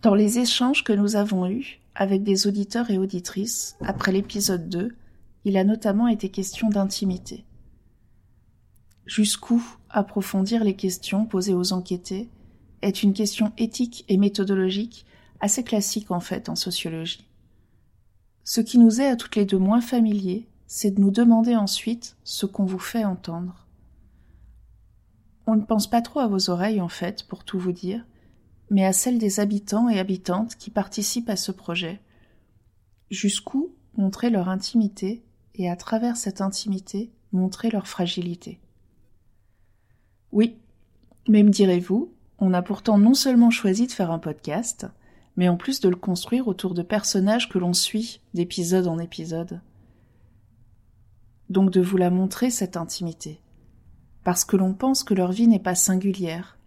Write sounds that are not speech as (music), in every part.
Dans les échanges que nous avons eus avec des auditeurs et auditrices après l'épisode 2, il a notamment été question d'intimité. Jusqu'où approfondir les questions posées aux enquêtés est une question éthique et méthodologique assez classique en fait en sociologie. Ce qui nous est à toutes les deux moins familier, c'est de nous demander ensuite ce qu'on vous fait entendre. On ne pense pas trop à vos oreilles en fait, pour tout vous dire, mais à celles des habitants et habitantes qui participent à ce projet. Jusqu'où montrer leur intimité et à travers cette intimité montrer leur fragilité. Oui, mais me direz-vous, on a pourtant non seulement choisi de faire un podcast, mais en plus de le construire autour de personnages que l'on suit d'épisode en épisode. Donc de vous la montrer, cette intimité. Parce que l'on pense que leur vie n'est pas singulière,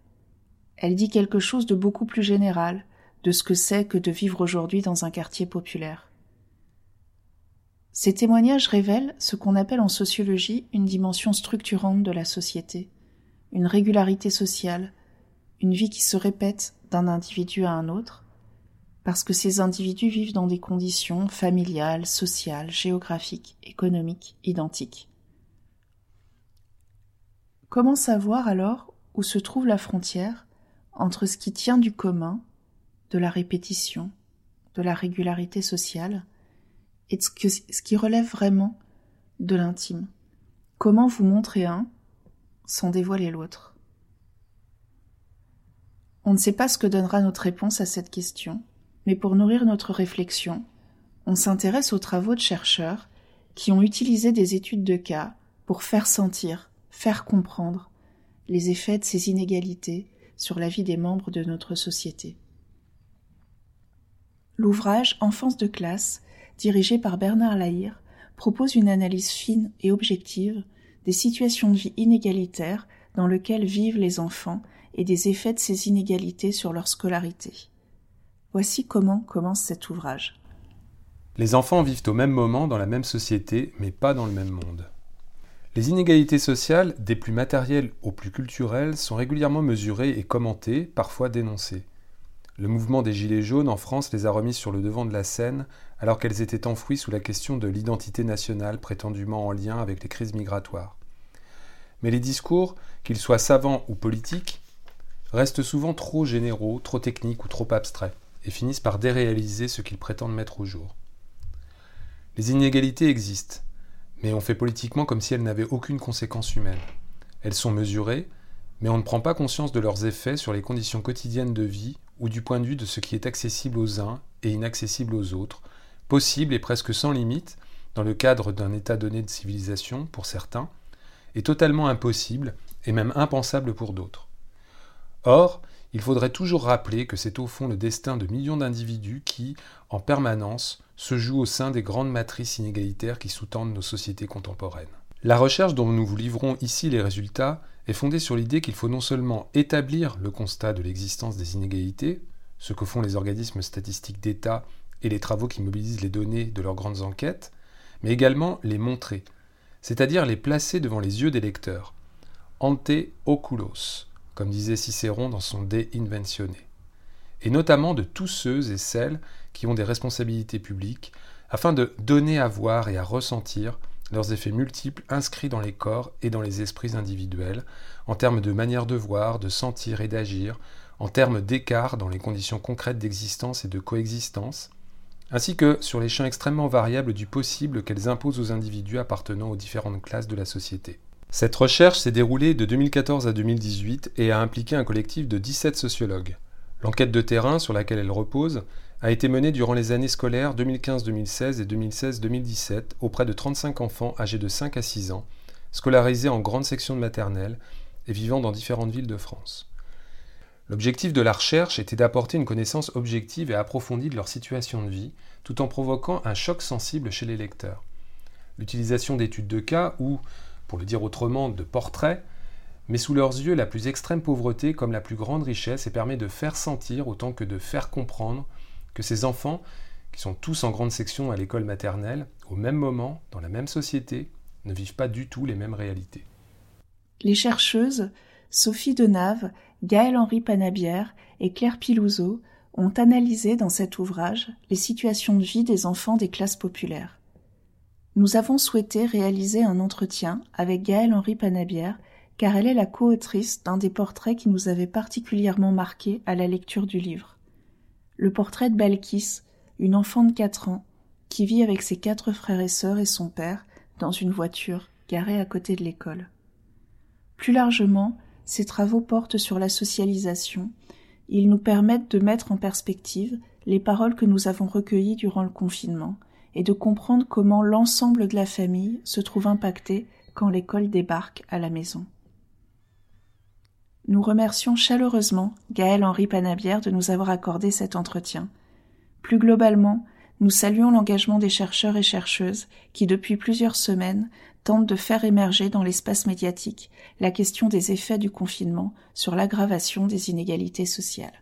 elle dit quelque chose de beaucoup plus général de ce que c'est que de vivre aujourd'hui dans un quartier populaire. Ces témoignages révèlent ce qu'on appelle en sociologie une dimension structurante de la société, une régularité sociale, une vie qui se répète d'un individu à un autre, parce que ces individus vivent dans des conditions familiales, sociales, géographiques, économiques, identiques. Comment savoir alors où se trouve la frontière entre ce qui tient du commun, de la répétition, de la régularité sociale, et ce, qui relève vraiment de l'intime. Comment vous montrer un sans dévoiler l'autre? On ne sait pas ce que donnera notre réponse à cette question, mais pour nourrir notre réflexion, on s'intéresse aux travaux de chercheurs qui ont utilisé des études de cas pour faire sentir, faire comprendre les effets de ces inégalités sur la vie des membres de notre société. L'ouvrage Enfance de classe, dirigé par Bernard Lahire, propose une analyse fine et objective des situations de vie inégalitaires dans lesquelles vivent les enfants et des effets de ces inégalités sur leur scolarité. Voici comment commence cet ouvrage. Les enfants vivent au même moment dans la même société, mais pas dans le même monde. Les inégalités sociales, des plus matérielles aux plus culturelles, sont régulièrement mesurées et commentées, parfois dénoncées. Le mouvement des Gilets jaunes en France les a remises sur le devant de la scène alors qu'elles étaient enfouies sous la question de l'identité nationale prétendument en lien avec les crises migratoires. Mais les discours, qu'ils soient savants ou politiques, restent souvent trop généraux, trop techniques ou trop abstraits, et finissent par déréaliser ce qu'ils prétendent mettre au jour. Les inégalités existent, mais on fait politiquement comme si elles n'avaient aucune conséquence humaine. Elles sont mesurées, mais on ne prend pas conscience de leurs effets sur les conditions quotidiennes de vie ou du point de vue de ce qui est accessible aux uns et inaccessible aux autres, possible et presque sans limite dans le cadre d'un état donné de civilisation pour certains, et totalement impossible et même impensable pour d'autres. Or, il faudrait toujours rappeler que c'est au fond le destin de millions d'individus qui, en permanence, se jouent au sein des grandes matrices inégalitaires qui sous-tendent nos sociétés contemporaines. La recherche dont nous vous livrons ici les résultats est fondée sur l'idée qu'il faut non seulement établir le constat de l'existence des inégalités, ce que font les organismes statistiques d'État et les travaux qui mobilisent les données de leurs grandes enquêtes, mais également les montrer, c'est-à-dire les placer devant les yeux des lecteurs, ante oculos, comme disait Cicéron dans son De Inventione, et notamment de tous ceux et celles qui ont des responsabilités publiques, afin de donner à voir et à ressentir leurs effets multiples inscrits dans les corps et dans les esprits individuels, en termes de manière de voir, de sentir et d'agir, en termes d'écart dans les conditions concrètes d'existence et de coexistence, ainsi que sur les champs extrêmement variables du possible qu'elles imposent aux individus appartenant aux différentes classes de la société. Cette recherche s'est déroulée de 2014 à 2018 et a impliqué un collectif de 17 sociologues. L'enquête de terrain sur laquelle elle repose a été menée durant les années scolaires 2015-2016 et 2016-2017 auprès de 35 enfants âgés de 5 à 6 ans, scolarisés en grande section de maternelle et vivant dans différentes villes de France. L'objectif de la recherche était d'apporter une connaissance objective et approfondie de leur situation de vie, tout en provoquant un choc sensible chez les lecteurs. L'utilisation d'études de cas ou, pour le dire autrement, de portraits, met sous leurs yeux la plus extrême pauvreté comme la plus grande richesse et permet de faire sentir autant que de faire comprendre que ces enfants, qui sont tous en grande section à l'école maternelle, au même moment, dans la même société, ne vivent pas du tout les mêmes réalités. Les chercheuses Sophie Denave, Gaëlle Henri Panabière et Claire Pilouzeau ont analysé dans cet ouvrage les situations de vie des enfants des classes populaires. Nous avons souhaité réaliser un entretien avec Gaëlle Henri Panabière, car elle est la co-autrice d'un des portraits qui nous avait particulièrement marqués à la lecture du livre. Le portrait de Balkis, une enfant de quatre ans, qui vit avec ses quatre frères et sœurs et son père dans une voiture garée à côté de l'école. Plus largement, ces travaux portent sur la socialisation. Ils nous permettent de mettre en perspective les paroles que nous avons recueillies durant le confinement et de comprendre comment l'ensemble de la famille se trouve impacté quand l'école débarque à la maison. Nous remercions chaleureusement Gaël Henri Panabière de nous avoir accordé cet entretien. Plus globalement, nous saluons l'engagement des chercheurs et chercheuses qui, depuis plusieurs semaines, tentent de faire émerger dans l'espace médiatique la question des effets du confinement sur l'aggravation des inégalités sociales.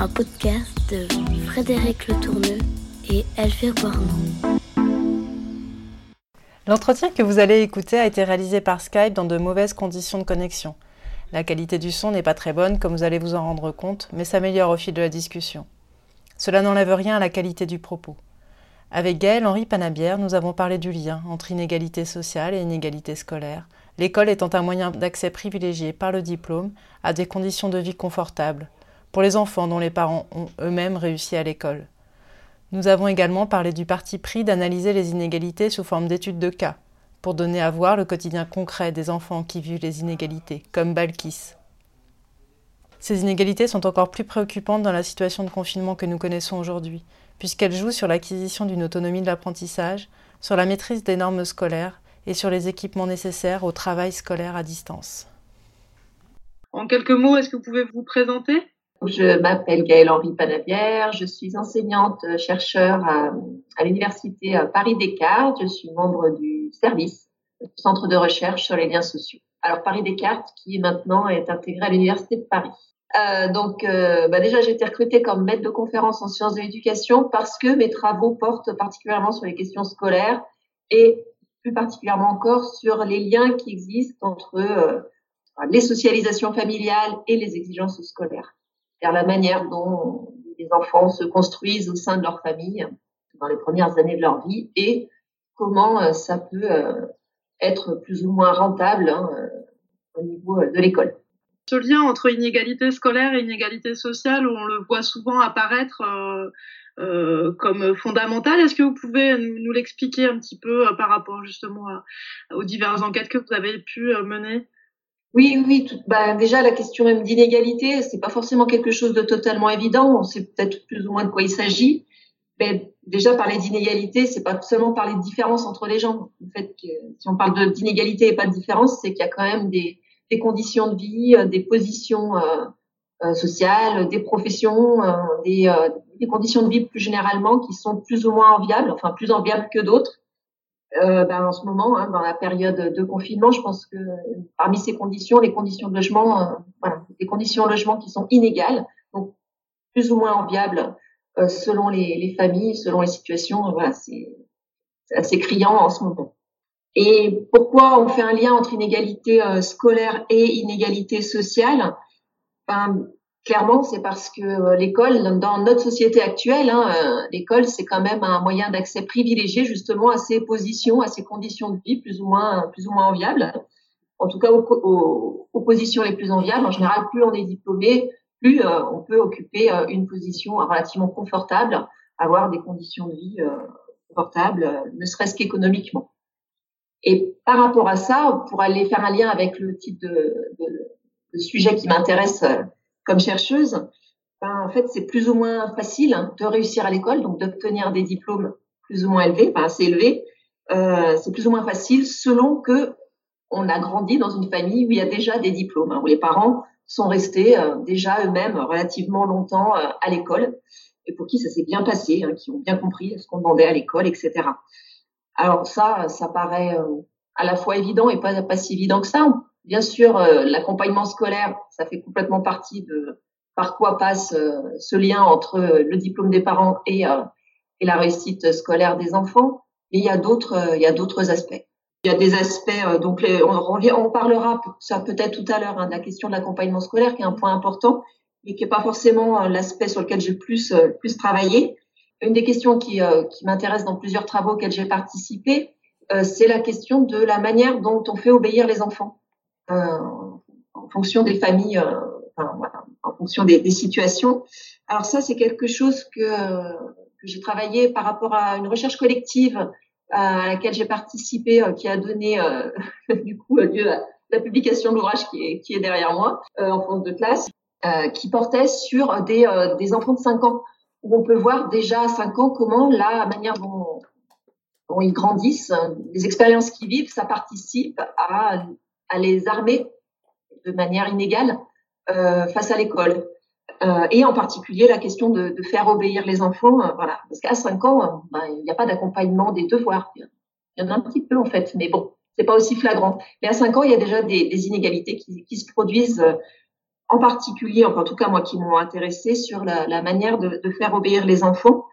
un podcast de Frédéric Le Tourneux et Elvire Boirmont. L'entretien que vous allez écouter a été réalisé par Skype dans de mauvaises conditions de connexion. La qualité du son n'est pas très bonne, comme vous allez vous en rendre compte, mais s'améliore au fil de la discussion. Cela n'enlève rien à la qualité du propos. Avec Gaël Henri Panabière, nous avons parlé du lien entre inégalité sociale et inégalité scolaire, l'école étant un moyen d'accès privilégié par le diplôme à des conditions de vie confortables, pour les enfants dont les parents ont eux-mêmes réussi à l'école. Nous avons également parlé du parti pris d'analyser les inégalités sous forme d'études de cas, pour donner à voir le quotidien concret des enfants qui vivent les inégalités, comme Balkis. Ces inégalités sont encore plus préoccupantes dans la situation de confinement que nous connaissons aujourd'hui, puisqu'elles jouent sur l'acquisition d'une autonomie de l'apprentissage, sur la maîtrise des normes scolaires et sur les équipements nécessaires au travail scolaire à distance. En quelques mots, est-ce que vous pouvez vous présenter? Je m'appelle Gaëlle Henri Panavière, je suis enseignante euh, chercheur à, l'université euh, Paris Descartes. Je suis membre du service du centre de recherche sur les liens sociaux. Alors Paris Descartes qui maintenant est intégré à l'université de Paris. Euh, donc euh, bah déjà j'ai été recrutée comme maître de conférence en sciences de l'éducation parce que mes travaux portent particulièrement sur les questions scolaires et plus particulièrement encore sur les liens qui existent entre les socialisations familiales et les exigences scolaires vers la manière dont les enfants se construisent au sein de leur famille dans les premières années de leur vie et comment euh, ça peut euh, être plus ou moins rentable hein, euh, au niveau de l'école. Ce lien entre inégalité scolaire et inégalité sociale, on le voit souvent apparaître comme fondamental. Est-ce que vous pouvez nous, l'expliquer un petit peu par rapport justement aux diverses enquêtes que vous avez pu mener? Oui, oui, tout, bah, déjà la question même d'inégalité, c'est pas forcément quelque chose de totalement évident. On sait peut-être plus ou moins de quoi il s'agit. Mais déjà parler d'inégalité, c'est pas seulement parler de différence entre les gens. En fait, si on parle d'inégalité et pas de différence, c'est qu'il y a quand même des, des, conditions de vie, euh, des positions euh, euh, sociales, des professions, euh, des, euh, des, conditions de vie plus généralement qui sont plus ou moins enviables, enfin plus enviables que d'autres euh, ben, en ce moment, hein, dans la période de confinement, je pense que parmi ces conditions, les conditions de logement, euh, voilà, des conditions de logement qui sont inégales, donc plus ou moins enviables euh, selon les, les, familles, selon les situations. Voilà, c'est assez criant en ce moment. Et pourquoi on fait un lien entre inégalité euh, scolaire et inégalité sociale? Ben, Clairement, c'est parce que euh, l'école, dans notre société actuelle, hein, euh, l'école, c'est quand même un moyen d'accès privilégié justement à ces positions, à ces conditions de vie plus ou moins, plus ou moins enviables. En tout cas, aux, positions les plus enviables. En général, plus on est diplômé, plus euh, on peut occuper une position relativement confortable, avoir des conditions de vie confortables, ne serait-ce qu'économiquement. Et par rapport à ça, pour aller faire un lien avec le type de, de, de sujet qui m'intéresse comme chercheuse, ben, en fait, c'est plus ou moins facile de réussir à l'école, donc d'obtenir des diplômes plus ou moins élevés, pas assez élevés, c'est plus ou moins facile selon que on a grandi dans une famille où il y a déjà des diplômes, hein, où les parents sont restés déjà eux-mêmes relativement longtemps à l'école et pour qui ça s'est bien passé, hein, qui ont bien compris ce qu'on demandait à l'école, etc. Alors ça, ça paraît à la fois évident et pas, pas si évident que ça. Bien sûr, l'accompagnement scolaire, ça fait complètement partie de par quoi passe ce lien entre le diplôme des parents et et la réussite scolaire des enfants. Et il y a d'autres, euh, il y a d'autres aspects. Il y a des aspects, euh, donc les, on, on, parlera ça peut-être tout à l'heure hein, de la question de l'accompagnement scolaire, qui est un point important, mais qui n'est pas forcément euh, l'aspect sur lequel j'ai plus plus travaillé. Une des questions qui, qui m'intéresse dans plusieurs travaux auxquels j'ai participé, c'est la question de la manière dont on fait obéir les enfants en fonction des familles, voilà, en fonction des, situations. Alors ça, c'est quelque chose que que j'ai travaillé par rapport à une recherche collective à laquelle j'ai participé, euh, qui a donné euh, (laughs) du coup lieu à la publication de l'ouvrage qui est, qui est derrière moi euh, en fond de classe, qui portait sur des, des enfants de 5 ans, où on peut voir déjà à 5 ans comment la manière dont ils grandissent, les expériences qu'ils vivent, ça participe à, à les armer de manière inégale face à l'école. Euh, et en particulier la question de, faire obéir les enfants, euh, voilà, parce qu'à 5 ans, euh, ben, il n'y a pas d'accompagnement des devoirs. Il y en a un petit peu en fait, mais bon, c'est pas aussi flagrant. Mais à 5 ans, il y a déjà des, inégalités qui, se produisent, en particulier, en tout cas moi qui m'ont intéressé sur la, manière de, faire obéir les enfants.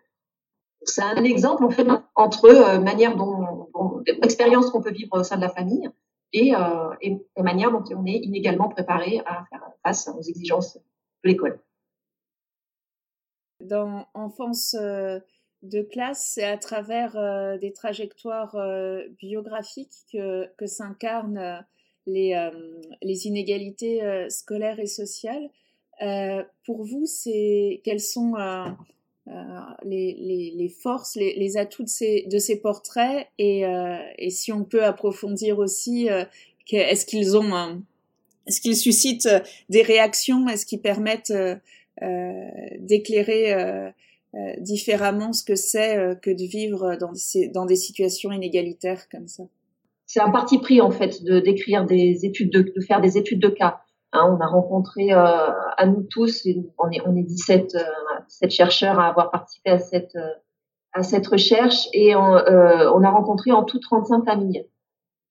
C'est un exemple en fait entre manière dont, qu'on peut vivre au sein de la famille et, euh, la manière dont on est inégalement préparé à faire face aux exigences de l'école dans Enfance euh, de classe, c'est à travers euh, des trajectoires euh, biographiques que, s'incarnent les, les, inégalités scolaires et sociales. pour vous, c'est quelles sont les, les, forces, les, atouts de ces, portraits et, et, si on peut approfondir aussi, est-ce qu'ils ont, est-ce qu'ils suscitent des réactions, est-ce qu'ils permettent euh, d'éclairer euh, euh, différemment ce que c'est que de vivre dans des, situations inégalitaires comme ça? C'est un parti pris en fait de d'écrire des études de, faire des études de cas. Hein, on a rencontré euh, à nous tous, on est, on est 17, euh, 17 chercheurs à avoir participé à cette, à cette recherche et on, euh, on a rencontré en tout 35 familles.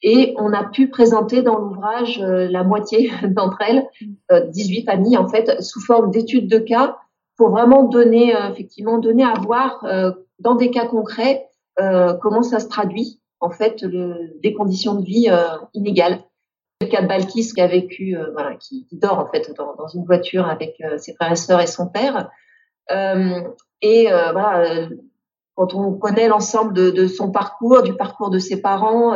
Et on a pu présenter dans l'ouvrage euh, la moitié (laughs) d'entre elles, 18 mm. euh, familles en fait, sous forme d'études de cas pour vraiment donner euh, effectivement donner à voir dans des cas concrets comment ça se traduit en fait le, des conditions de vie inégales. Le cas de Balkis qui a vécu, voilà, qui, dort en fait dans, dans une voiture avec ses frères et sœurs et son père. Et voilà, quand on connaît l'ensemble de, son parcours, du parcours de ses parents,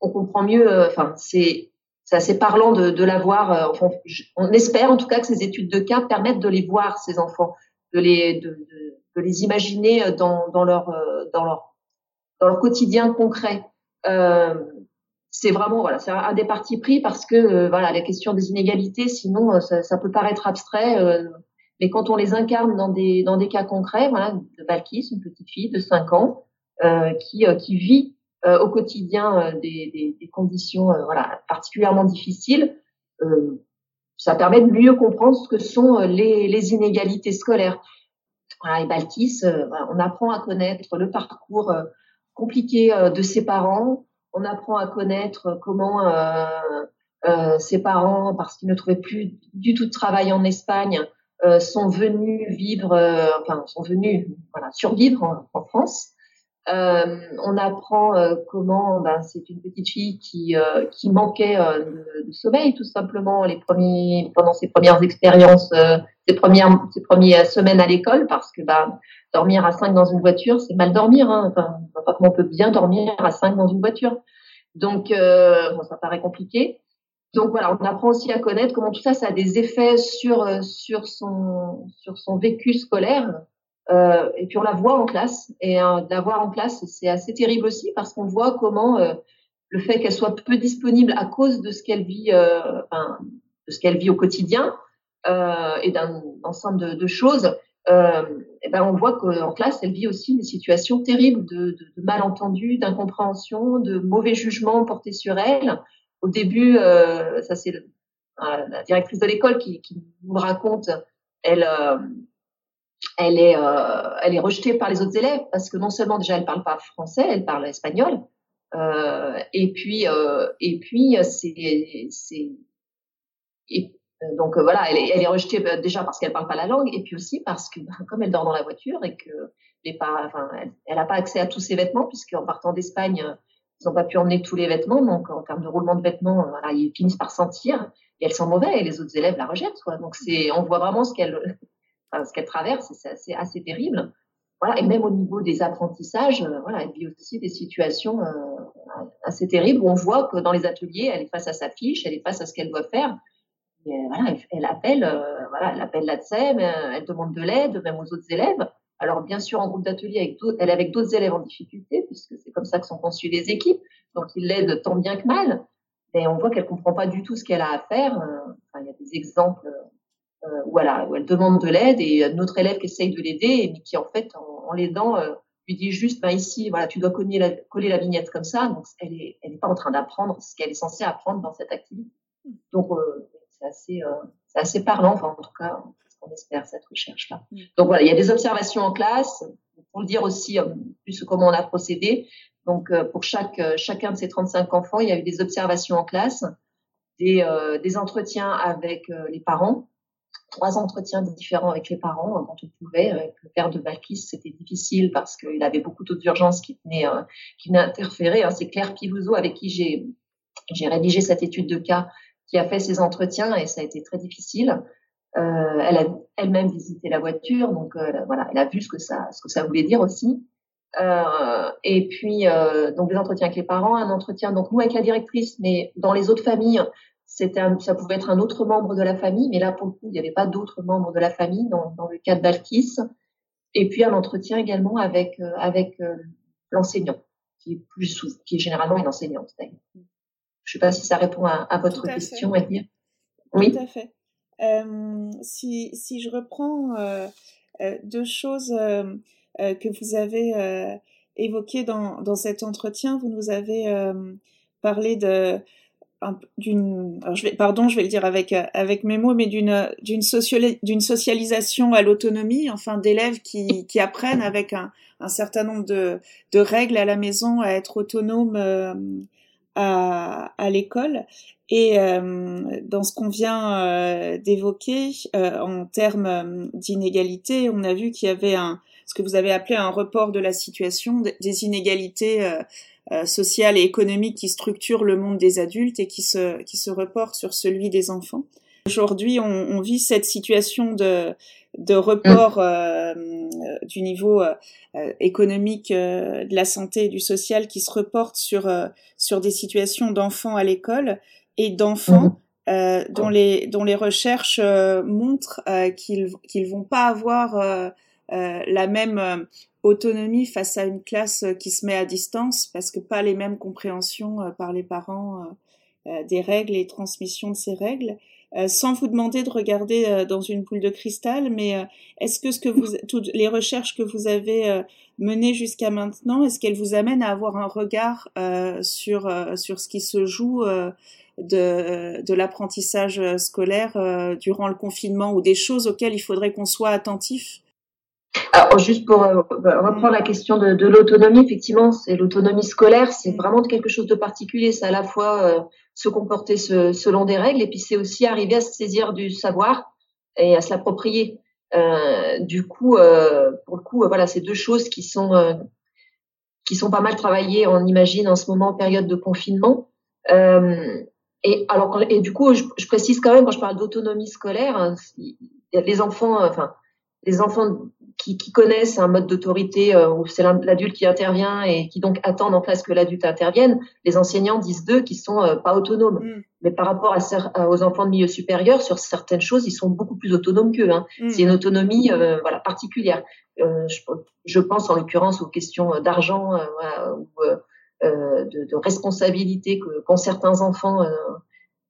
on, comprend mieux. Euh, enfin, c'est assez parlant de, de. Euh, on espère en tout cas que ces études de cas permettent de les voir ces enfants, de les imaginer dans, leur euh, quotidien concret. Euh, c'est vraiment voilà, c'est un des partis pris parce que voilà, la question des inégalités, sinon ça peut paraître abstrait, mais quand on les incarne dans des dans des cas concrets, voilà, de Valkis, une petite fille de 5 ans qui qui vit euh, au quotidien euh, des, des, conditions euh, voilà, particulièrement difficiles, ça permet de mieux comprendre ce que sont les, inégalités scolaires. Et Balkis, on apprend à connaître le parcours compliqué de ses parents, on apprend à connaître comment euh, ses parents, parce qu'ils ne trouvaient plus du tout de travail en Espagne, euh, sont venus vivre, euh, enfin sont venus voilà, survivre en, France. Euh, on apprend comment ben, c'est une petite fille qui, qui manquait de, sommeil tout simplement les premiers, pendant ses premières expériences, ses, premières, ses premières semaines à l'école parce que ben, dormir à 5 dans une voiture, c'est mal dormir. Hein. Enfin, on peut bien dormir à 5 dans une voiture. Donc, bon, ça paraît compliqué. Donc voilà, on apprend aussi à connaître comment tout ça, ça a des effets sur sur son sur son vécu scolaire, euh, et puis on la voit en classe. Et euh, la voir en classe, c'est assez terrible aussi parce qu'on voit comment euh, le fait qu'elle soit peu disponible à cause de ce qu'elle vit, euh, enfin, de ce qu'elle vit au quotidien euh, et d'un ensemble de, de, choses, eh ben on voit qu'en classe, elle vit aussi des situations terribles de, de, de malentendus, d'incompréhension, de mauvais jugements portés sur elle. Au début, ça c'est la directrice de l'école qui, nous raconte, elle, elle est, euh, elle est rejetée par les autres élèves parce que non seulement déjà elle parle pas français, elle parle espagnol, euh, et puis euh, et puis c'est donc voilà, elle est, rejetée bah, déjà parce qu'elle parle pas la langue, et puis aussi parce que bah, comme elle dort dans la voiture et que elle n'a pas accès à tous ses vêtements puisqu'en partant d'Espagne, ils n'ont pas pu emmener tous les vêtements, donc en termes de roulement de vêtements, voilà, ils finissent par sentir et elles sont mauvais et les autres élèves la rejettent. Donc on voit vraiment ce qu'elle (laughs) ce qu'elle traverse, c'est assez, terrible. Et même au niveau des apprentissages, euh, elle vit aussi des situations euh, assez terribles où on voit que dans les ateliers, elle est face à sa fiche, elle est face à ce qu'elle doit faire. Euh, elle, appelle, voilà, elle elle demande de l'aide, même aux autres élèves. Alors bien sûr, en groupe d'atelier, avec elle est avec d'autres élèves en difficulté, puisque c'est comme ça que sont conçues les équipes. Donc ils l'aident tant bien que mal. Et on voit qu'elle comprend pas du tout ce qu'elle a à faire. Enfin, il y a des exemples euh, où, elle, demande de l'aide et notre élève qui essaye de l'aider, mais qui en fait, en, l'aidant, euh, lui dit juste, bah, ici, voilà, tu dois coller la, coller la vignette comme ça. Donc, elle n'est elle est pas en train d'apprendre ce qu'elle est censée apprendre dans cette activité. Donc, euh, c'est assez, c'est assez parlant, enfin, en tout cas, on espère, cette recherche-là. Mm. Donc, voilà, il y a des observations en classe. Pour le dire aussi, plus comment on a procédé. Donc, pour chaque, chacun de ces 35 enfants, il y a eu des observations en classe, des, des entretiens avec les parents, trois entretiens différents avec les parents quand on pouvait. Avec le père de Balkis, c'était difficile parce qu'il avait beaucoup d'autres urgences qui venaient, euh, qui venaient interférer. Hein. C'est Claire Pilouzo avec qui j'ai, j'ai rédigé cette étude de cas qui a fait ces entretiens et ça a été très difficile. Euh, elle a elle-même visité la voiture, donc euh, voilà, elle a vu ce que ça, ce que ça voulait dire aussi. Euh, et puis donc des entretiens avec les parents, un entretien donc nous avec la directrice, mais dans les autres familles, ça pouvait être un autre membre de la famille, mais là, pour le coup, il n'y avait pas d'autres membres de la famille dans, dans, le cas de Balkis. Et puis un entretien également avec, euh, avec euh, l'enseignant, qui est plus qui est généralement une enseignante. Je ne sais pas si ça répond à, à votre question, Edmire. Oui. Tout à fait. Euh, si, si, je reprends euh, euh deux choses que vous avez évoquées dans, dans, cet entretien, vous nous avez parlé de d'une pardon je vais le dire avec avec mes mots mais d'une d'une d'une socialisation à l'autonomie enfin d'élèves qui qui apprennent avec un, un certain nombre de de règles à la maison à être autonomes euh, à à l'école et euh, dans ce qu'on vient euh, d'évoquer en termes d'inégalité on a vu qu'il y avait un ce que vous avez appelé un report de la situation des inégalités euh, sociale et économique qui structure le monde des adultes et qui se, qui se reporte sur celui des enfants. Aujourd'hui, on, on, vit cette situation de, de report euh, du niveau euh, économique de la santé et du social qui se reporte sur, sur des situations d'enfants à l'école et d'enfants mmh. dont, les, dont les recherches montrent qu'ils qu'ils vont pas avoir la même autonomie face à une classe euh, qui se met à distance parce que pas les mêmes compréhensions euh, par les parents euh, des règles et transmission de ces règles. Sans vous demander de regarder dans une boule de cristal, mais est-ce que ce que vous, (laughs) toutes les recherches que vous avez menées jusqu'à maintenant, est-ce qu'elles vous amènent à avoir un regard sur sur ce qui se joue de, de l'apprentissage scolaire durant le confinement ou des choses auxquelles il faudrait qu'on soit attentif? Alors, juste pour euh, reprendre la question de, de l'autonomie, effectivement, c'est l'autonomie scolaire, c'est mm. vraiment quelque chose de particulier. C'est à la fois euh, se comporter selon des règles, et puis c'est aussi arriver à se saisir du savoir et à se l'approprier. Euh, du coup, euh, pour le coup, voilà, c'est deux choses qui sont qui sont pas mal travaillées, on imagine, en ce moment en période de confinement. et alors, et du coup, je, je, précise quand même quand je parle d'autonomie scolaire, hein, les enfants, enfin les enfants qui, qui, connaissent un mode d'autorité euh, où c'est l'adulte qui intervient et qui donc attendent en classe que l'adulte intervienne, les enseignants disent d'eux qu'ils sont euh, pas autonomes. Mm. Mais par rapport à, aux enfants de milieu supérieur, sur certaines choses, ils sont beaucoup plus autonomes qu'eux. Hein. Mm. C'est une autonomie euh, voilà particulière. Je, je, pense en l'occurrence aux questions d'argent ou de, de, responsabilité qu'ont certains enfants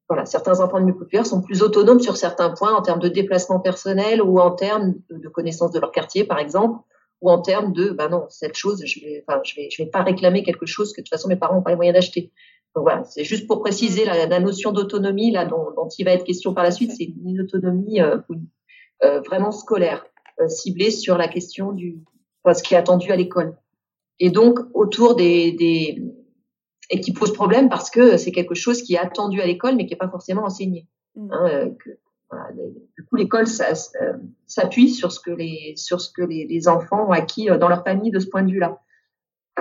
voilà, certains enfants de populaire sont plus autonomes sur certains points en termes de déplacement personnel ou en termes de, connaissance de leur quartier, par exemple, ou en termes de, ben non, cette chose, je vais, enfin, je vais, je vais pas réclamer quelque chose que de toute façon mes parents n'ont pas les moyens d'acheter. Donc voilà, c'est juste pour préciser la, la notion d'autonomie là dont, dont, il va être question par la suite, c'est une autonomie euh, euh, vraiment scolaire, euh, ciblée sur la question du, enfin, ce qui est attendu à l'école. Et donc autour des, des et qui pose problème parce que c'est quelque chose qui est attendu à l'école mais qui n'est pas forcément enseigné. Mmh. Hein, euh, que, voilà, du coup, l'école euh, s'appuie sur ce que les sur ce que les, les, enfants ont acquis dans leur famille de ce point de vue-là.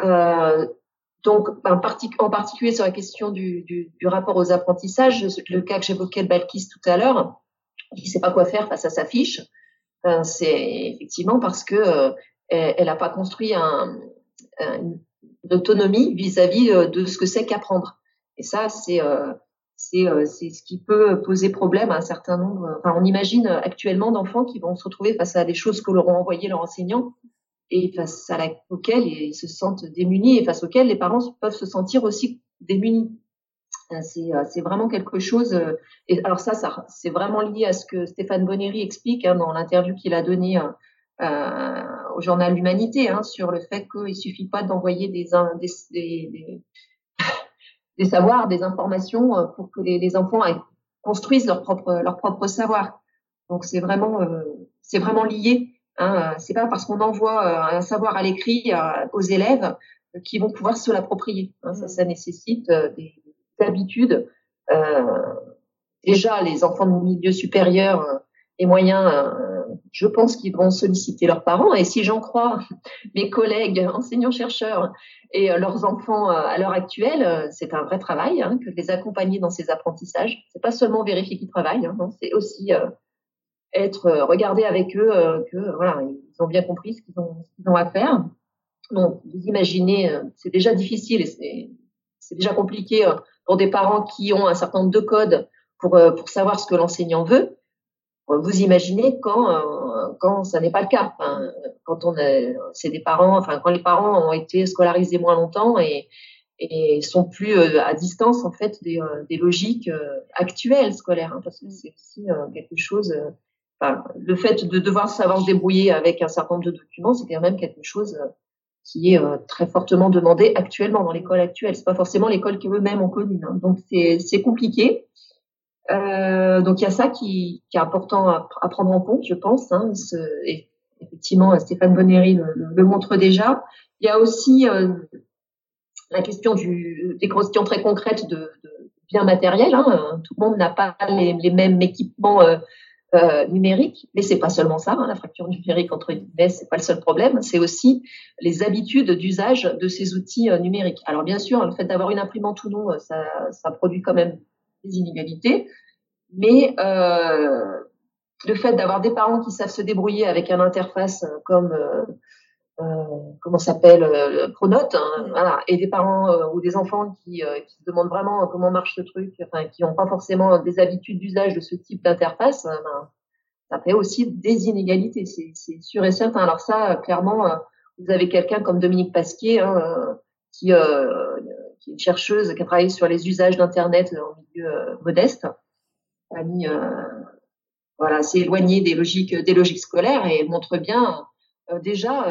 Euh, donc, en, partic en, particulier sur la question du, du, du, rapport aux apprentissages, le cas que j'évoquais de Balkis tout à l'heure, qui ne sait pas quoi faire face à sa fiche, euh, c'est effectivement parce que euh, elle n'a pas construit un, un, d'autonomie vis-à-vis euh, de ce que c'est qu'apprendre. Et ça, c'est euh, euh, c'est ce qui peut poser problème à un certain nombre. Enfin, on imagine actuellement d'enfants qui vont se retrouver face à des choses que leur ont envoyé leurs enseignants et face à laquelle ils se sentent démunis et face auxquelles les parents peuvent se sentir aussi démunis. C'est, vraiment quelque chose. Et alors ça, ça c'est vraiment lié à ce que Stéphane Bonnery explique hein, dans l'interview qu'il a donnée au journal L'Humanité hein, sur le fait qu'il suffit pas d'envoyer des, des, (laughs) des, savoirs, des informations euh, pour que les, enfants construisent leur propre leur propre savoir. Donc c'est vraiment euh, vraiment lié. Hein, c'est pas parce qu'on envoie un savoir à l'écrit aux élèves qui vont pouvoir se l'approprier. Hein, ça, ça nécessite des habitudes. déjà, les enfants de milieu supérieur et moyen je pense qu'ils vont solliciter leurs parents. Et si j'en crois (laughs) mes collègues enseignants-chercheurs et euh, leurs enfants euh, à l'heure actuelle, euh, c'est un vrai travail hein, que de les accompagner dans ces apprentissages. C'est pas seulement vérifier qu'ils travaillent, hein, c'est aussi être regardé avec eux que voilà, ont bien compris ce qu'ils ont, à faire. Donc, vous imaginez, c'est déjà difficile et c'est déjà compliqué pour des parents qui ont un certain nombre de codes pour, pour savoir ce que l'enseignant veut. Vous imaginez quand euh, quand ça n'est pas le cas. Enfin, quand on c'est des parents, enfin quand les parents ont été scolarisés moins longtemps et et sont plus euh, à distance en fait des, euh, des logiques actuelles scolaires, hein, parce que c'est aussi quelque chose. Enfin, le fait de devoir savoir se débrouiller avec un certain nombre de documents, c'est quand même quelque chose qui est très fortement demandé actuellement dans l'école actuelle. C'est pas forcément l'école qu'eux-mêmes ont connue. Hein. Donc c'est c'est compliqué. Euh, donc il y a ça qui, qui est important à, à, prendre en compte, je pense. Hein, ce, et effectivement, Stéphane Bonnery le, le, montre déjà. Il y a aussi euh, la question du, des questions très concrètes de, de biens matériels. Hein. Tout le monde n'a pas les, les, mêmes équipements euh, euh, numériques, mais c'est pas seulement ça. Hein, la fracture numérique entre guillemets, c'est pas le seul problème. C'est aussi les habitudes d'usage de ces outils euh, numériques. Alors bien sûr, le fait d'avoir une imprimante ou non, ça, ça produit quand même des inégalités. Mais euh, le fait d'avoir des parents qui savent se débrouiller avec une interface euh, comme euh, euh, comment s'appelle euh, Pronote, hein, mm. voilà, et des parents ou des enfants qui, qui, se demandent vraiment comment marche ce truc, enfin qui n'ont pas forcément des habitudes d'usage de ce type d'interface, ben, ça fait aussi des inégalités, c'est sûr et certain. Alors ça, clairement, vous avez quelqu'un comme Dominique Pasquier hein, qui qui est une chercheuse qui a travaillé sur les usages d'Internet en milieu euh, modeste, a mis, euh, voilà, s'est éloignée des logiques, scolaires et montre bien euh, déjà,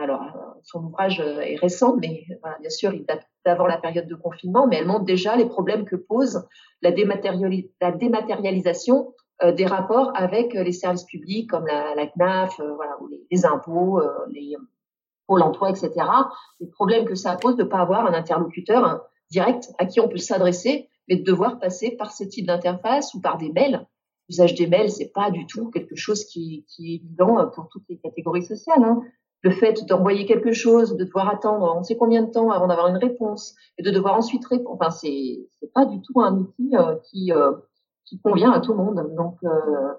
alors son ouvrage est récent, mais bien sûr, il date d'avant la période de confinement, mais elle montre déjà les problèmes que pose la, dématérialis la dématérialisation des rapports avec les services publics comme la, CNAF, les impôts, les, Pôle emploi, etc. Les problèmes que ça pose de ne pas avoir un interlocuteur direct à qui on peut s'adresser, mais de devoir passer par ce type d'interface ou par des mails. L'usage des mails, c'est pas du tout quelque chose qui, qui, est évident pour toutes les catégories sociales. Hein. Le fait d'envoyer quelque chose, de devoir attendre on sait combien de temps avant d'avoir une réponse et de devoir ensuite répondre, enfin c'est pas du tout un outil euh, qui euh, qui convient à tout le monde. Donc euh,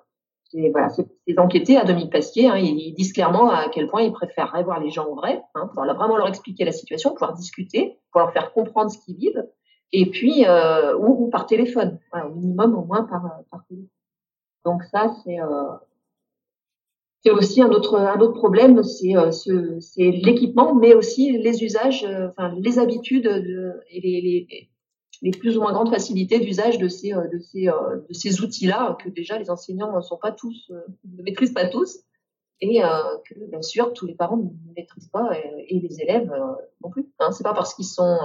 c'est voilà, enquêté à Dominique Pasquier. Hein, ils, disent clairement à quel point ils préfèrent voir les gens en vrai, hein, pour vraiment leur expliquer la situation, pouvoir discuter, pour leur faire comprendre ce qu'ils vivent, et puis euh, ou, ou, par téléphone, voilà, au minimum au moins par, par téléphone. Donc ça, c'est euh, c'est aussi un autre un autre problème, c'est euh, c'est l'équipement, mais aussi les usages, euh, enfin les habitudes de, et les, les les plus ou moins grandes facilités d'usage de ces, de ces, de ces outils-là que déjà les enseignants ne sont pas tous, ne maîtrisent pas tous et que bien sûr tous les parents ne maîtrisent pas et, les élèves non plus. Hein. C'est pas parce qu'ils sont,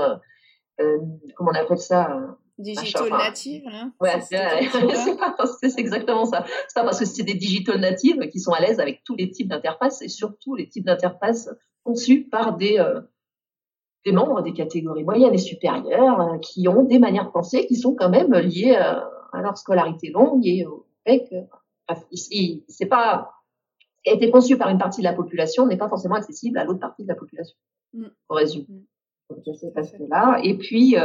comment on appelle ça, Digital natives, hein Ouais, (laughs) c'est exactement ça. C'est pas parce que c'est des digital natives qui sont à l'aise avec tous les types d'interfaces et surtout les types d'interfaces conçus par des, euh, des membres des catégories moyennes et supérieures euh, qui ont des manières de penser qui sont quand même liées euh, à leur scolarité longue et au fait que c'est pas a été conçu par une partie de la population n'est pas forcément accessible à l'autre partie de la population. Mm. Au résumé. Mm. Donc, là. Et puis,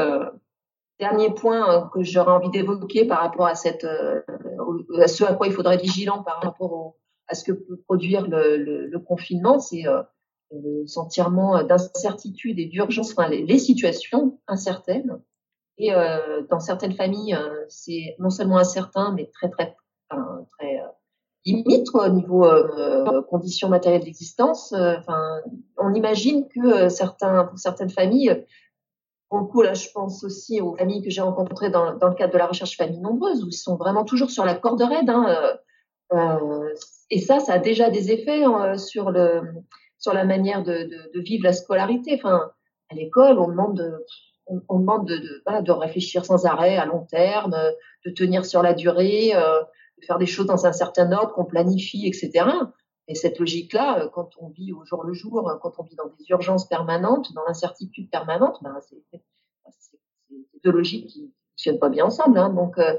dernier point que j'aurais envie d'évoquer par rapport à, cette, à ce à quoi il faudrait être vigilant par rapport à ce que peut produire le, le confinement, c'est le sentiment d'incertitude et d'urgence, enfin les, situations incertaines. Et euh, dans certaines familles, euh, c'est non seulement incertain, mais très très très euh, limite au niveau euh, conditions matérielles d'existence. Enfin, on imagine que certains, pour certaines familles, beaucoup là, je pense aussi aux familles que j'ai rencontrées dans, dans, le cadre de la recherche famille nombreuse, où ils sont vraiment toujours sur la corde raide. Hein, et ça, ça a déjà des effets sur le sur la manière de, vivre la scolarité. Enfin, à l'école, on demande de, on, on demande de, réfléchir sans arrêt à long terme, de tenir sur la durée, euh, de faire des choses dans un certain ordre qu'on planifie, etc. Et cette logique-là, euh, quand on vit au jour le jour, quand on vit dans des urgences permanentes, dans l'incertitude permanente, ben c'est deux logiques qui ne fonctionnent pas bien ensemble. Hein. Donc, euh,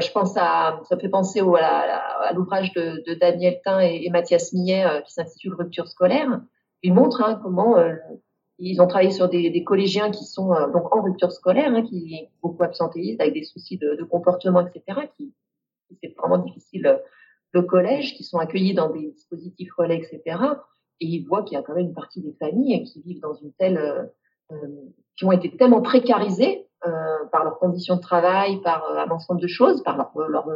je pense à, ça fait penser au, à, l'ouvrage de, Daniel Tain et, Mathias Millet euh, qui s'intitule Rupture scolaire. Ils montrent hein, comment euh, ils ont travaillé sur des, collégiens qui sont euh, donc en rupture scolaire, hein, qui beaucoup absentéistes avec des soucis de, de comportement, etc. Qui, c'est vraiment difficile le collège, qui sont accueillis dans des dispositifs relais, etc. Et ils voient qu'il y a quand même une partie des familles qui vivent dans une telle, qui ont été tellement précarisées euh, par leurs conditions de travail, par euh, un ensemble de choses, par leur, euh, leur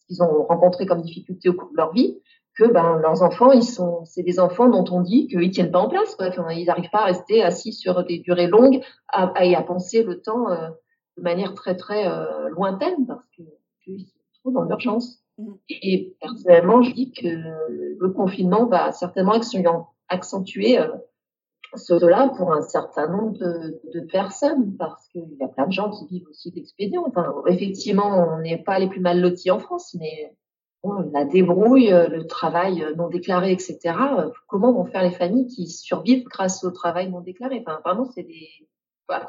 ce qu'ils ont rencontré comme difficultés au cours de leur vie, que ben leurs enfants, ils sont, c'est des enfants dont on dit qu'ils tiennent pas en place. Quoi. Enfin, ils n'arrivent pas à rester assis sur des durées longues à, à, et à penser le temps euh, de manière très très euh, lointaine parce que qu'ils sont trop dans l'urgence. Mmh. Et personnellement, je dis que le confinement va certainement accentuer cela pour un certain nombre de, de personnes, parce qu'il y a plein de gens qui vivent aussi d'expédients. Enfin, effectivement, on n'est pas les plus mal lotis en France, mais bon, la débrouille, le travail non déclaré, etc. Comment vont faire les familles qui survivent grâce au travail non déclaré? Enfin, vraiment, c'est des, voilà,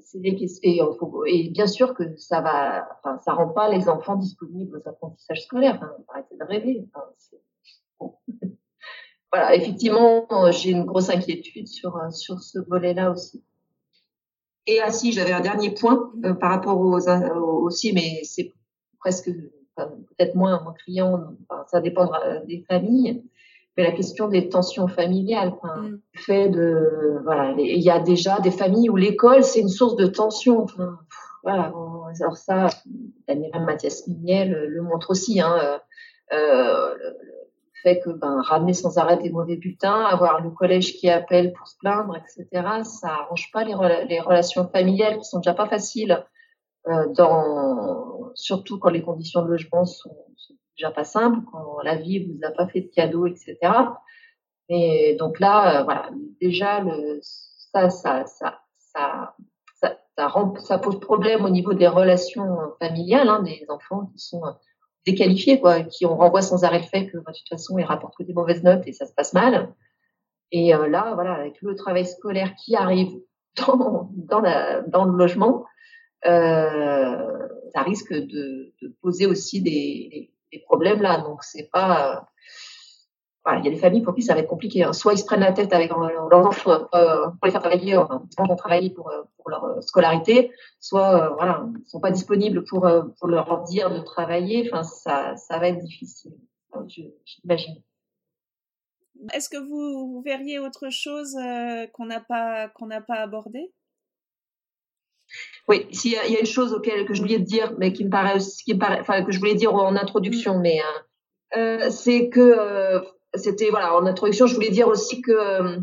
c'est des questions. Et, bien sûr que ça va, enfin, ça rend pas les enfants disponibles aux apprentissages scolaires. Enfin, arrêtez de rêver. (laughs) voilà, effectivement, j'ai une grosse inquiétude sur, euh, sur ce volet-là aussi. Et ah si, j'avais un dernier point euh, par rapport aux, aussi, mais c'est presque peut-être moins en criant, enfin, ça dépendra des familles, mais la question des tensions familiales, enfin, mm. fait de voilà, il y a déjà des familles où l'école c'est une source de tension. Enfin, voilà, alors ça, Daniel Mathias Mignet le, le, montre aussi. Hein, euh, euh fait que ben, ramener sans arrêt des mauvais bulletins, avoir le collège qui appelle pour se plaindre, etc., ça arrange pas les, relations familiales qui sont déjà pas faciles, euh, dans, surtout quand les conditions de logement sont, sont, déjà pas simples, quand la vie vous a pas fait de cadeaux, etc. Et donc là, euh, déjà ça, ça, ça, ça, ça, pose problème au niveau des relations familiales, hein, des enfants qui sont déqualifiés, quoi, qui on renvoie sans arrêt le fait que de toute façon ils rapportent que des mauvaises notes et ça se passe mal. Et euh, là, voilà, avec le travail scolaire qui arrive (laughs) dans, dans, la, dans le logement, euh, ça risque de, de, poser aussi des, des problèmes là. Donc c'est pas il y a des familles pour qui ça va être compliqué. Hein. Soit ils se prennent la tête avec leurs enfants euh, pour les faire travailler, enfin, ils vont travailler pour, euh, pour leur euh, scolarité, soit voilà, ils sont pas disponibles pour, pour leur dire de travailler. Enfin, ça, ça va être difficile, j'imagine. Est-ce que vous, vous, verriez autre chose qu'on n'a pas qu'on n'a pas abordé? Oui, s'il y, y, a une chose auquel que je voulais dire, mais qui me paraît, qui me paraît, enfin que je voulais dire en introduction, mm. mais c'est que c'était voilà en introduction, je voulais dire aussi que euh,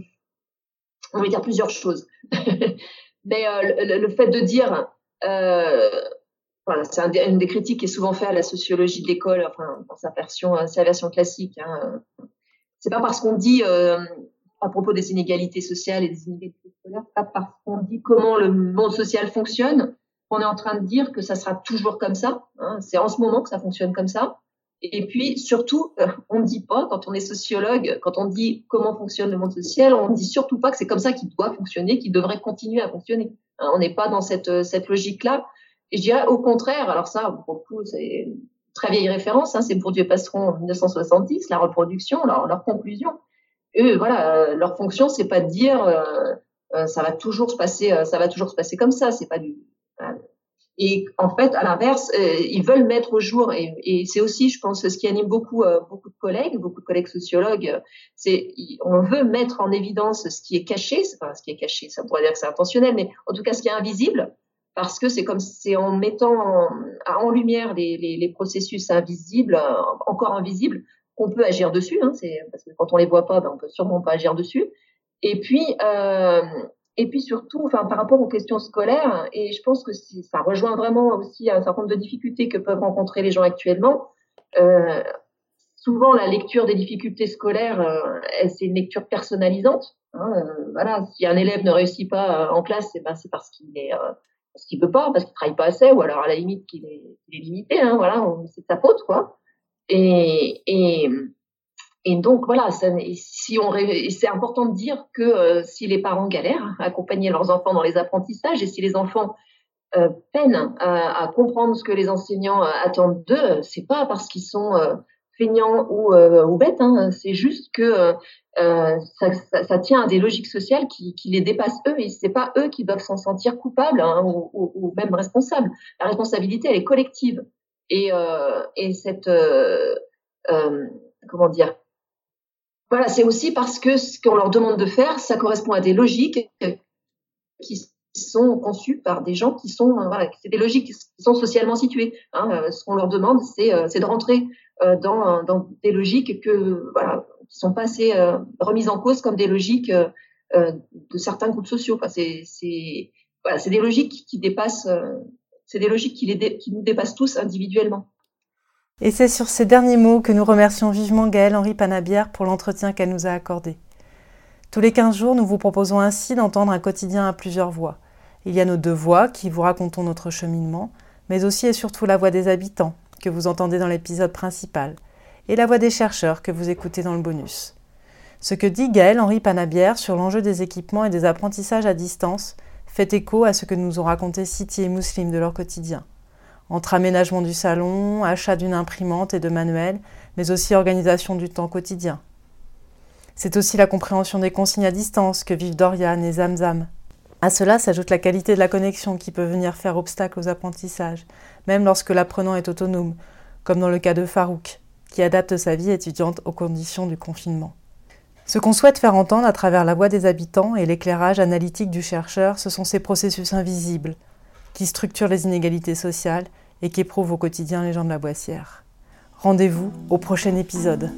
on voulait dire plusieurs choses. (laughs) Mais euh, le, fait de dire voilà, c'est une des critiques qui est souvent faite à la sociologie de l'école, enfin, dans sa version, sa version classique. Hein. C'est pas parce qu'on dit à propos des inégalités sociales et des inégalités scolaires, pas parce qu'on dit comment le monde social fonctionne, qu'on est en train de dire que ça sera toujours comme ça. Hein. C'est en ce moment que ça fonctionne comme ça. Et puis surtout, euh, on ne dit pas, quand on est sociologue, quand on dit comment fonctionne le monde social, on ne dit surtout pas que c'est comme ça qu'il doit fonctionner, qu'il devrait continuer à fonctionner. Hein. on n'est pas dans cette, euh, cette logique-là. Et je dirais au contraire, alors ça, pour le c'est très vieille référence, hein, c'est Bourdieu Passeron en 1970, la reproduction, leur, leur conclusion. Eux, voilà, euh, leur fonction, c'est pas de dire ça va toujours se passer, ça va toujours se passer comme ça. C'est pas du, et en fait, à l'inverse, euh, ils veulent mettre au jour, et, c'est aussi, je pense, ce qui anime beaucoup, euh, beaucoup de collègues, beaucoup de collègues sociologues, c'est on veut mettre en évidence ce qui est caché, enfin, ce qui est caché, ça pourrait dire que c'est intentionnel, mais en tout cas ce qui est invisible, parce que c'est comme c'est en mettant en, lumière les, les, les, processus invisibles, euh, encore invisibles, qu'on peut agir dessus. Hein, c'est parce que quand on les voit pas, ben, on peut sûrement pas agir dessus. Et puis, euh, et puis surtout, enfin, par rapport aux questions scolaires, et je pense que ça rejoint vraiment aussi un certain nombre de difficultés que peuvent rencontrer les gens actuellement. Euh, souvent, la lecture des difficultés scolaires, euh, c'est une lecture personnalisante. Hein, euh, voilà, si un élève ne réussit pas euh, en classe, c'est ben, parce qu'il est euh, parce qu'il peut pas, parce qu'il travaille pas assez, ou alors à la limite qu'il est, est, limité. Hein, voilà, c'est sa faute, quoi. Et, et et donc voilà, si on c'est important de dire que euh, si les parents galèrent à accompagner leurs enfants dans les apprentissages et si les enfants euh, peinent à, comprendre ce que les enseignants euh, attendent d'eux, c'est pas parce qu'ils sont feignants ou, ou bêtes, hein, c'est juste que ça, tient à des logiques sociales qui, les dépassent eux et c'est pas eux qui doivent s'en sentir coupables hein, ou, ou, ou, même responsables. La responsabilité elle est collective et, et cette comment dire voilà, c'est aussi parce que ce qu'on leur demande de faire, ça correspond à des logiques qui sont conçues par des gens qui sont, euh, voilà, c'est des logiques qui sont socialement situées. Hein. Euh, ce qu'on leur demande, c'est, euh, de rentrer dans, des logiques que, voilà, qui sont pas assez remises en cause comme des logiques de certains groupes sociaux. Enfin, c'est, des logiques qui dépassent, c'est des logiques qui, qui nous dépassent tous individuellement. Et c'est sur ces derniers mots que nous remercions vivement Gaëlle Henri Panabière pour l'entretien qu'elle nous a accordé. Tous les 15 jours, nous vous proposons ainsi d'entendre un quotidien à plusieurs voix. Il y a nos deux voix qui vous racontons notre cheminement, mais aussi et surtout la voix des habitants que vous entendez dans l'épisode principal, et la voix des chercheurs que vous écoutez dans le bonus. Ce que dit Gaëlle Henri Panabière sur l'enjeu des équipements et des apprentissages à distance fait écho à ce que nous ont raconté City et Muslim de leur quotidien entre aménagement du salon, achat d'une imprimante et de manuels, mais aussi organisation du temps quotidien. C'est aussi la compréhension des consignes à distance que vivent Dorian et Zamzam. À cela s'ajoute la qualité de la connexion qui peut venir faire obstacle aux apprentissages, même lorsque l'apprenant est autonome, comme dans le cas de Farouk, qui adapte sa vie étudiante aux conditions du confinement. Ce qu'on souhaite faire entendre à travers la voix des habitants et l'éclairage analytique du chercheur, ce sont ces processus invisibles, qui structurent les inégalités sociales et qu'éprouvent au quotidien les gens de la Boissière. Rendez-vous au prochain épisode.